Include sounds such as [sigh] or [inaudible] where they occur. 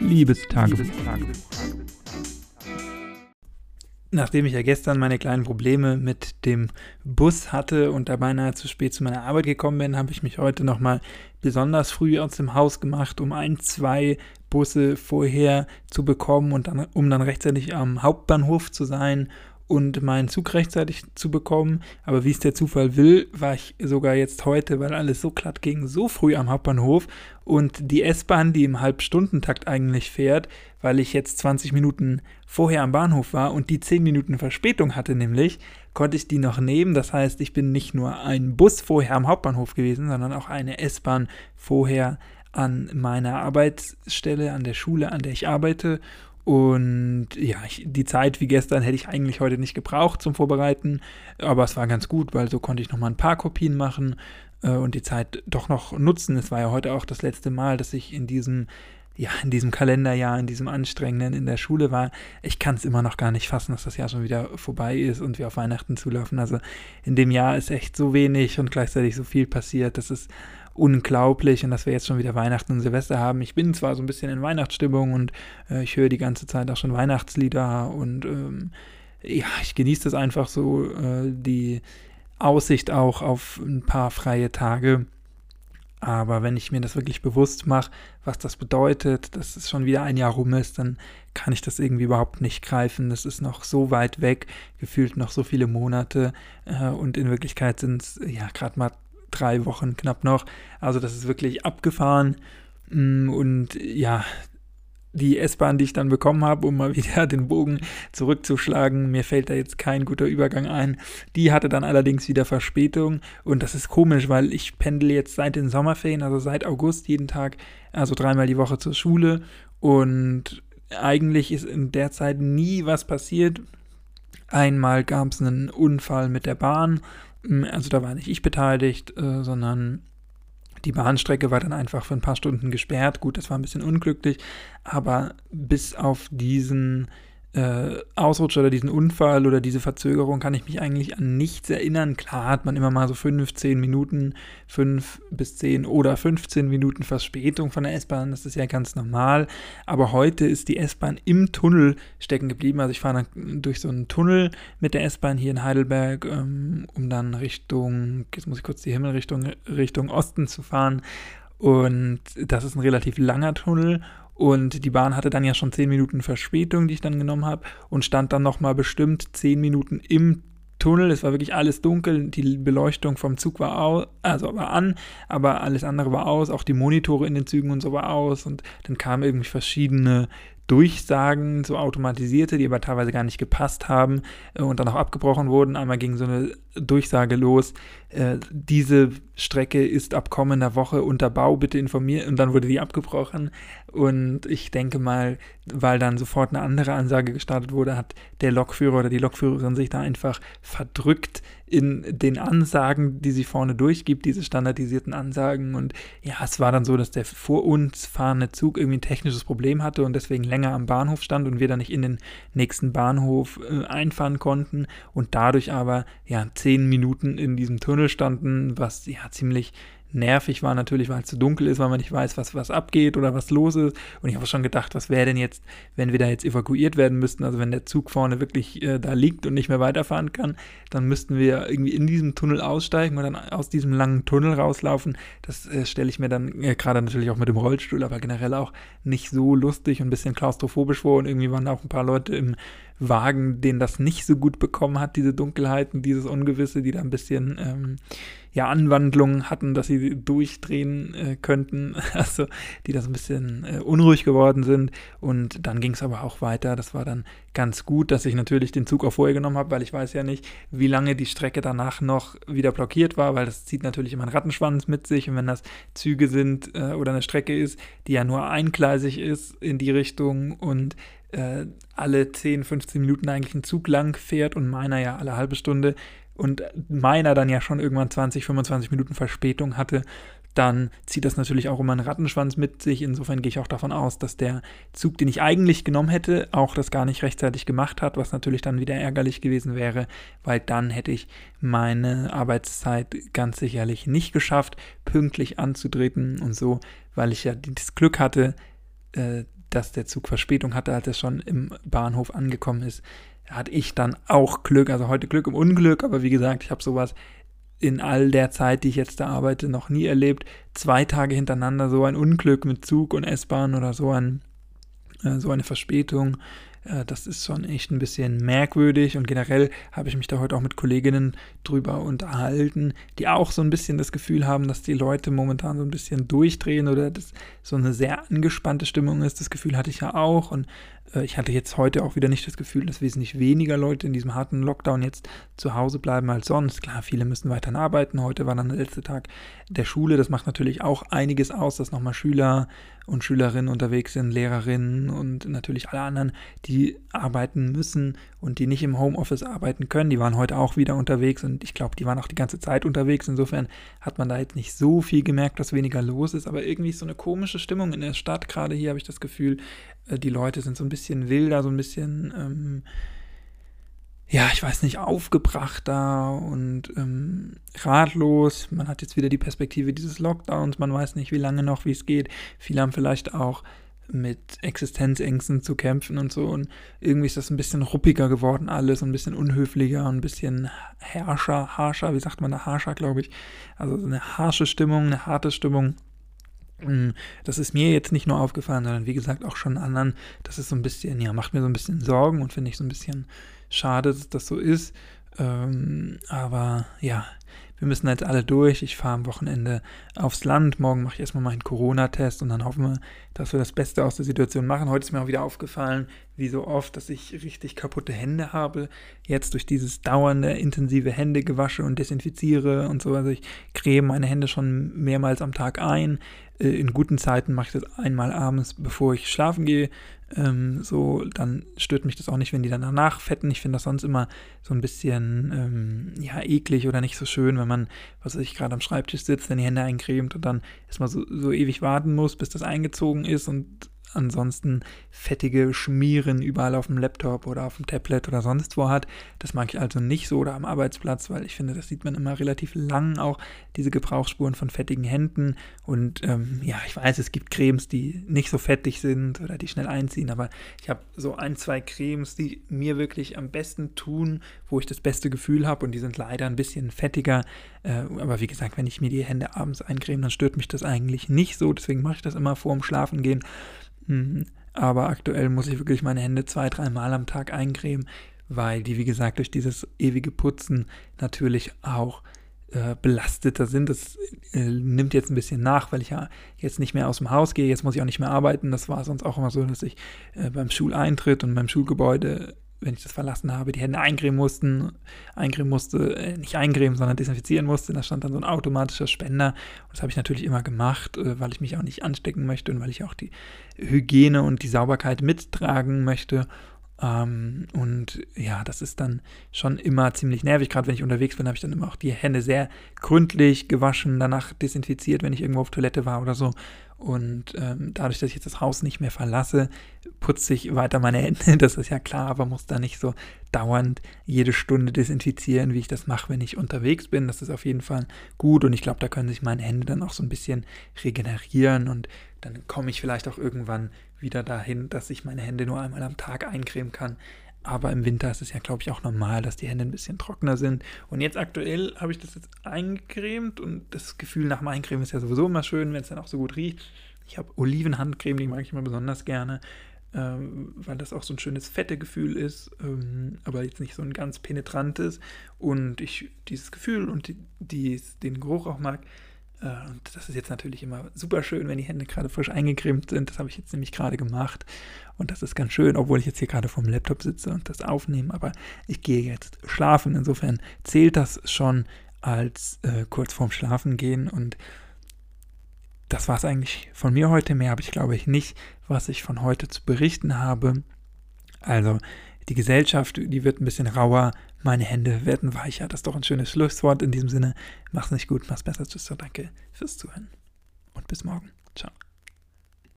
Liebestagebuch. Nachdem ich ja gestern meine kleinen Probleme mit dem Bus hatte und da beinahe zu spät zu meiner Arbeit gekommen bin, habe ich mich heute nochmal besonders früh aus dem Haus gemacht, um ein, zwei Busse vorher zu bekommen und dann, um dann rechtzeitig am Hauptbahnhof zu sein und meinen Zug rechtzeitig zu bekommen. Aber wie es der Zufall will, war ich sogar jetzt heute, weil alles so glatt ging, so früh am Hauptbahnhof und die S-Bahn, die im Halbstundentakt eigentlich fährt, weil ich jetzt 20 Minuten vorher am Bahnhof war und die 10 Minuten Verspätung hatte nämlich, konnte ich die noch nehmen. Das heißt, ich bin nicht nur ein Bus vorher am Hauptbahnhof gewesen, sondern auch eine S-Bahn vorher an meiner Arbeitsstelle, an der Schule, an der ich arbeite und ja, ich, die Zeit wie gestern hätte ich eigentlich heute nicht gebraucht zum Vorbereiten, aber es war ganz gut, weil so konnte ich nochmal ein paar Kopien machen äh, und die Zeit doch noch nutzen. Es war ja heute auch das letzte Mal, dass ich in diesem, ja, in diesem Kalenderjahr, in diesem anstrengenden in der Schule war. Ich kann es immer noch gar nicht fassen, dass das Jahr schon wieder vorbei ist und wir auf Weihnachten zulaufen. Also in dem Jahr ist echt so wenig und gleichzeitig so viel passiert. Das ist unglaublich und dass wir jetzt schon wieder Weihnachten und Silvester haben. Ich bin zwar so ein bisschen in Weihnachtsstimmung und äh, ich höre die ganze Zeit auch schon Weihnachtslieder und ähm, ja, ich genieße das einfach so, äh, die Aussicht auch auf ein paar freie Tage. Aber wenn ich mir das wirklich bewusst mache, was das bedeutet, dass es schon wieder ein Jahr rum ist, dann kann ich das irgendwie überhaupt nicht greifen. Das ist noch so weit weg, gefühlt noch so viele Monate. Äh, und in Wirklichkeit sind es ja gerade mal drei Wochen knapp noch. Also das ist wirklich abgefahren. Mm, und ja, die S-Bahn, die ich dann bekommen habe, um mal [laughs] wieder den Bogen zurückzuschlagen, mir fällt da jetzt kein guter Übergang ein. Die hatte dann allerdings wieder Verspätung und das ist komisch, weil ich pendel jetzt seit den Sommerferien, also seit August jeden Tag, also dreimal die Woche zur Schule und eigentlich ist in der Zeit nie was passiert. Einmal gab es einen Unfall mit der Bahn, hm, also da war nicht ich beteiligt, äh, sondern die Bahnstrecke war dann einfach für ein paar Stunden gesperrt. Gut, das war ein bisschen unglücklich, aber bis auf diesen äh, Ausrutscher oder diesen Unfall oder diese Verzögerung kann ich mich eigentlich an nichts erinnern. Klar hat man immer mal so 5, 10 Minuten, 5 bis 10 oder 15 Minuten Verspätung von der S-Bahn. Das ist ja ganz normal. Aber heute ist die S-Bahn im Tunnel stecken geblieben. Also ich fahre durch so einen Tunnel mit der S-Bahn hier in Heidelberg, ähm, um dann Richtung, jetzt muss ich kurz die Himmelrichtung, Richtung Osten zu fahren. Und das ist ein relativ langer Tunnel und die Bahn hatte dann ja schon 10 Minuten Verspätung, die ich dann genommen habe, und stand dann nochmal bestimmt 10 Minuten im Tunnel. Es war wirklich alles dunkel. Die Beleuchtung vom Zug war aus, also war an, aber alles andere war aus. Auch die Monitore in den Zügen und so war aus. Und dann kamen irgendwie verschiedene Durchsagen, so automatisierte, die aber teilweise gar nicht gepasst haben äh, und dann auch abgebrochen wurden. Einmal ging so eine Durchsage los, äh, diese Strecke ist ab kommender Woche unter Bau, bitte informieren. Und dann wurde die abgebrochen. Und ich denke mal, weil dann sofort eine andere Ansage gestartet wurde, hat der Lokführer oder die Lokführerin sich da einfach verdrückt in den Ansagen, die sie vorne durchgibt, diese standardisierten Ansagen. Und ja, es war dann so, dass der vor uns fahrende Zug irgendwie ein technisches Problem hatte und deswegen länger am Bahnhof stand und wir dann nicht in den nächsten Bahnhof äh, einfahren konnten und dadurch aber ja zehn Minuten in diesem Tunnel standen, was ja ziemlich nervig war natürlich, weil es zu dunkel ist, weil man nicht weiß, was, was abgeht oder was los ist. Und ich habe schon gedacht, was wäre denn jetzt, wenn wir da jetzt evakuiert werden müssten, also wenn der Zug vorne wirklich äh, da liegt und nicht mehr weiterfahren kann, dann müssten wir irgendwie in diesem Tunnel aussteigen und dann aus diesem langen Tunnel rauslaufen. Das äh, stelle ich mir dann äh, gerade natürlich auch mit dem Rollstuhl, aber generell auch nicht so lustig und ein bisschen klaustrophobisch vor. Und irgendwie waren auch ein paar Leute im Wagen, denen das nicht so gut bekommen hat, diese Dunkelheiten, dieses Ungewisse, die da ein bisschen ähm, ja, Anwandlungen hatten, dass sie durchdrehen äh, könnten, [laughs] also die das ein bisschen äh, unruhig geworden sind. Und dann ging es aber auch weiter. Das war dann ganz gut, dass ich natürlich den Zug auch vorher genommen habe, weil ich weiß ja nicht, wie lange die Strecke danach noch wieder blockiert war, weil das zieht natürlich immer einen Rattenschwanz mit sich. Und wenn das Züge sind äh, oder eine Strecke ist, die ja nur eingleisig ist in die Richtung und äh, alle 10, 15 Minuten eigentlich ein Zug lang fährt und meiner ja alle halbe Stunde, und meiner dann ja schon irgendwann 20, 25 Minuten Verspätung hatte, dann zieht das natürlich auch immer einen Rattenschwanz mit sich. Insofern gehe ich auch davon aus, dass der Zug, den ich eigentlich genommen hätte, auch das gar nicht rechtzeitig gemacht hat, was natürlich dann wieder ärgerlich gewesen wäre, weil dann hätte ich meine Arbeitszeit ganz sicherlich nicht geschafft, pünktlich anzutreten und so, weil ich ja das Glück hatte, äh, dass der Zug Verspätung hatte, als er schon im Bahnhof angekommen ist, hatte ich dann auch Glück. Also heute Glück im Unglück, aber wie gesagt, ich habe sowas in all der Zeit, die ich jetzt da arbeite, noch nie erlebt. Zwei Tage hintereinander so ein Unglück mit Zug und S-Bahn oder so, ein, äh, so eine Verspätung. Äh, das ist schon echt ein bisschen merkwürdig und generell habe ich mich da heute auch mit Kolleginnen drüber unterhalten, die auch so ein bisschen das Gefühl haben, dass die Leute momentan so ein bisschen durchdrehen oder dass so eine sehr angespannte Stimmung ist. Das Gefühl hatte ich ja auch und äh, ich hatte jetzt heute auch wieder nicht das Gefühl, dass wesentlich weniger Leute in diesem harten Lockdown jetzt zu Hause bleiben als sonst. Klar, viele müssen weiterhin arbeiten. Heute war dann der letzte Tag der Schule. Das macht natürlich auch einiges aus, dass nochmal Schüler und Schülerinnen unterwegs sind, Lehrerinnen und natürlich alle anderen, die arbeiten müssen und die nicht im Homeoffice arbeiten können. Die waren heute auch wieder unterwegs und ich glaube, die waren auch die ganze Zeit unterwegs. Insofern hat man da jetzt nicht so viel gemerkt, dass weniger los ist, aber irgendwie ist so eine komische Stimmung in der Stadt. Gerade hier habe ich das Gefühl, äh, die Leute sind so ein bisschen wilder, so ein bisschen, ähm, ja, ich weiß nicht, aufgebrachter und ähm, ratlos. Man hat jetzt wieder die Perspektive dieses Lockdowns, man weiß nicht, wie lange noch, wie es geht. Viele haben vielleicht auch mit Existenzängsten zu kämpfen und so. Und irgendwie ist das ein bisschen ruppiger geworden alles, ein bisschen unhöflicher, ein bisschen herrscher, harscher, wie sagt man da, harscher, glaube ich. Also eine harsche Stimmung, eine harte Stimmung. Hm, das ist mir jetzt nicht nur aufgefallen, sondern wie gesagt auch schon anderen. Das ist so ein bisschen, ja, macht mir so ein bisschen Sorgen und finde ich so ein bisschen schade, dass das so ist. Ähm, aber ja, wir müssen jetzt alle durch. Ich fahre am Wochenende aufs Land. Morgen mache ich erstmal meinen Corona-Test und dann hoffen wir, dass wir das Beste aus der Situation machen. Heute ist mir auch wieder aufgefallen, wie so oft, dass ich richtig kaputte Hände habe. Jetzt durch dieses dauernde, intensive Händegewasche und desinfiziere und so. Also ich creme meine Hände schon mehrmals am Tag ein. Äh, in guten Zeiten mache ich das einmal abends, bevor ich schlafen gehe. Ähm, so, dann stört mich das auch nicht, wenn die dann danach fetten. Ich finde das sonst immer so ein bisschen ähm, ja, eklig oder nicht so schön, wenn man, was weiß ich, gerade am Schreibtisch sitzt, dann die Hände eincremt und dann erstmal so, so ewig warten muss, bis das eingezogen ist und ansonsten fettige Schmieren überall auf dem Laptop oder auf dem Tablet oder sonst wo hat. Das mag ich also nicht so oder am Arbeitsplatz, weil ich finde, das sieht man immer relativ lang auch, diese Gebrauchsspuren von fettigen Händen. Und ähm, ja, ich weiß, es gibt Cremes, die nicht so fettig sind oder die schnell einziehen, aber ich habe so ein, zwei Cremes, die mir wirklich am besten tun, wo ich das beste Gefühl habe und die sind leider ein bisschen fettiger. Äh, aber wie gesagt, wenn ich mir die Hände abends eincreme, dann stört mich das eigentlich nicht so. Deswegen mache ich das immer vor dem Schlafengehen. Mhm. Aber aktuell muss ich wirklich meine Hände zwei, dreimal am Tag eincremen, weil die, wie gesagt, durch dieses ewige Putzen natürlich auch äh, belasteter sind. Das äh, nimmt jetzt ein bisschen nach, weil ich ja jetzt nicht mehr aus dem Haus gehe. Jetzt muss ich auch nicht mehr arbeiten. Das war sonst auch immer so, dass ich äh, beim Schuleintritt und beim Schulgebäude wenn ich das verlassen habe, die Hände eincremen mussten, eincremen musste, äh, nicht eincremen, sondern desinfizieren musste. Da stand dann so ein automatischer Spender. Und das habe ich natürlich immer gemacht, äh, weil ich mich auch nicht anstecken möchte und weil ich auch die Hygiene und die Sauberkeit mittragen möchte. Ähm, und ja, das ist dann schon immer ziemlich nervig. Gerade wenn ich unterwegs bin, habe ich dann immer auch die Hände sehr gründlich gewaschen, danach desinfiziert, wenn ich irgendwo auf Toilette war oder so. Und ähm, dadurch, dass ich jetzt das Haus nicht mehr verlasse, putze ich weiter meine Hände. [laughs] Das ist ja klar, aber muss da nicht so dauernd jede Stunde desinfizieren, wie ich das mache, wenn ich unterwegs bin. Das ist auf jeden Fall gut und ich glaube, da können sich meine Hände dann auch so ein bisschen regenerieren und dann komme ich vielleicht auch irgendwann wieder dahin, dass ich meine Hände nur einmal am Tag eincremen kann. Aber im Winter ist es ja, glaube ich, auch normal, dass die Hände ein bisschen trockener sind. Und jetzt aktuell habe ich das jetzt eingecremt und das Gefühl nach dem Eincremen ist ja sowieso immer schön, wenn es dann auch so gut riecht. Ich habe Olivenhandcreme, die mag ich immer besonders gerne, ähm, weil das auch so ein schönes fette Gefühl ist, ähm, aber jetzt nicht so ein ganz penetrantes. Und ich dieses Gefühl und die, die, den Geruch auch mag, und das ist jetzt natürlich immer super schön, wenn die Hände gerade frisch eingecremt sind. Das habe ich jetzt nämlich gerade gemacht. Und das ist ganz schön, obwohl ich jetzt hier gerade vom Laptop sitze und das aufnehme. Aber ich gehe jetzt schlafen. Insofern zählt das schon als äh, kurz vorm Schlafen gehen. Und das war es eigentlich von mir heute. Mehr habe ich, glaube ich, nicht, was ich von heute zu berichten habe. Also, die Gesellschaft, die wird ein bisschen rauer, meine Hände werden weicher. Das ist doch ein schönes Schlusswort in diesem Sinne. Mach's nicht gut, mach's besser. Tschüss, danke fürs Zuhören. Und bis morgen. Ciao.